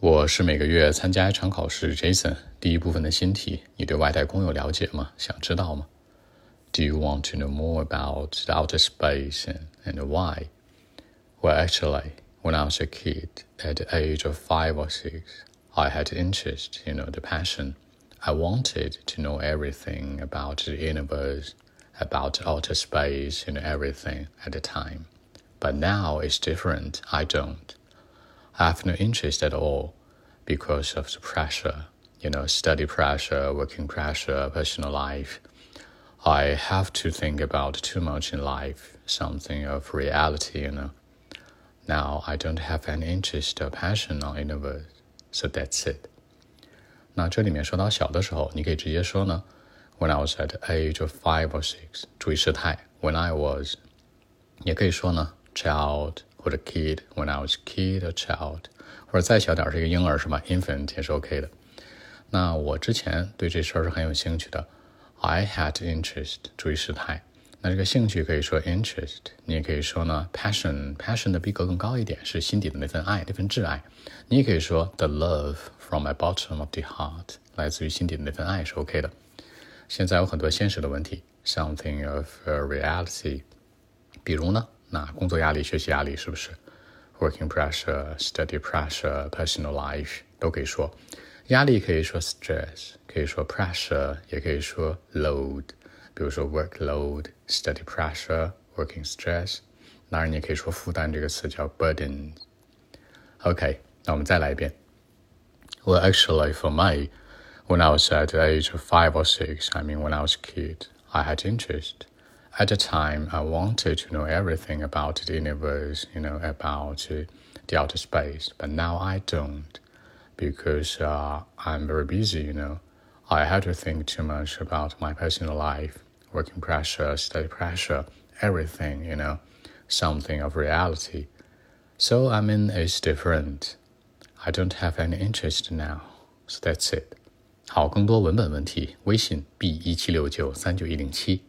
我是每个月参加一场考试，Jason。第一部分的新题，你对外太空有了解吗？想知道吗？Do you want to know more about outer space and, and why? Well, actually, when I was a kid, at the age of five or six, I had interest, you know, the passion. I wanted to know everything about the universe, about outer space, and everything at the time. But now it's different. I don't. I have no interest at all because of the pressure, you know, study pressure, working pressure, personal life. I have to think about too much in life, something of reality, you know. Now I don't have any interest or passion on universe, so that's it. 那这里面说到小的时候，你可以直接说呢，When I was at the age of five or six，注意时态，When I was，也可以说呢，child 或者 kid when I was kid or child，或者再小点是一个婴儿是吧？infant 也是 OK 的。那我之前对这事儿是很有兴趣的，I had interest，注意时态。那这个兴趣可以说 interest，你也可以说呢 passion，passion 的逼格更高一点，是心底的那份爱，那份挚爱。你也可以说 the love from my bottom of the heart，来自于心底的那份爱是 OK 的。现在有很多现实的问题，something of a reality，比如呢？那工作压力、学习压力是不是？Working pressure, study pressure, personal life 都可以说。压力可以说 stress，可以说 pressure，也可以说 load。比如说 workload, study pressure, working stress。当然，你也可以说负担这个词叫 burden。OK，那我们再来一遍。Well, actually, for me, when I was at the age of five or six, I mean, when I was a kid, I had interest. At the time, I wanted to know everything about the universe, you know, about uh, the outer space. But now I don't, because uh, I'm very busy, you know. I had to think too much about my personal life, working pressure, study pressure, everything, you know, something of reality. So I mean, it's different. I don't have any interest now. So that's it. 好，更多文本问题，微信 b 一七六九三九一零七。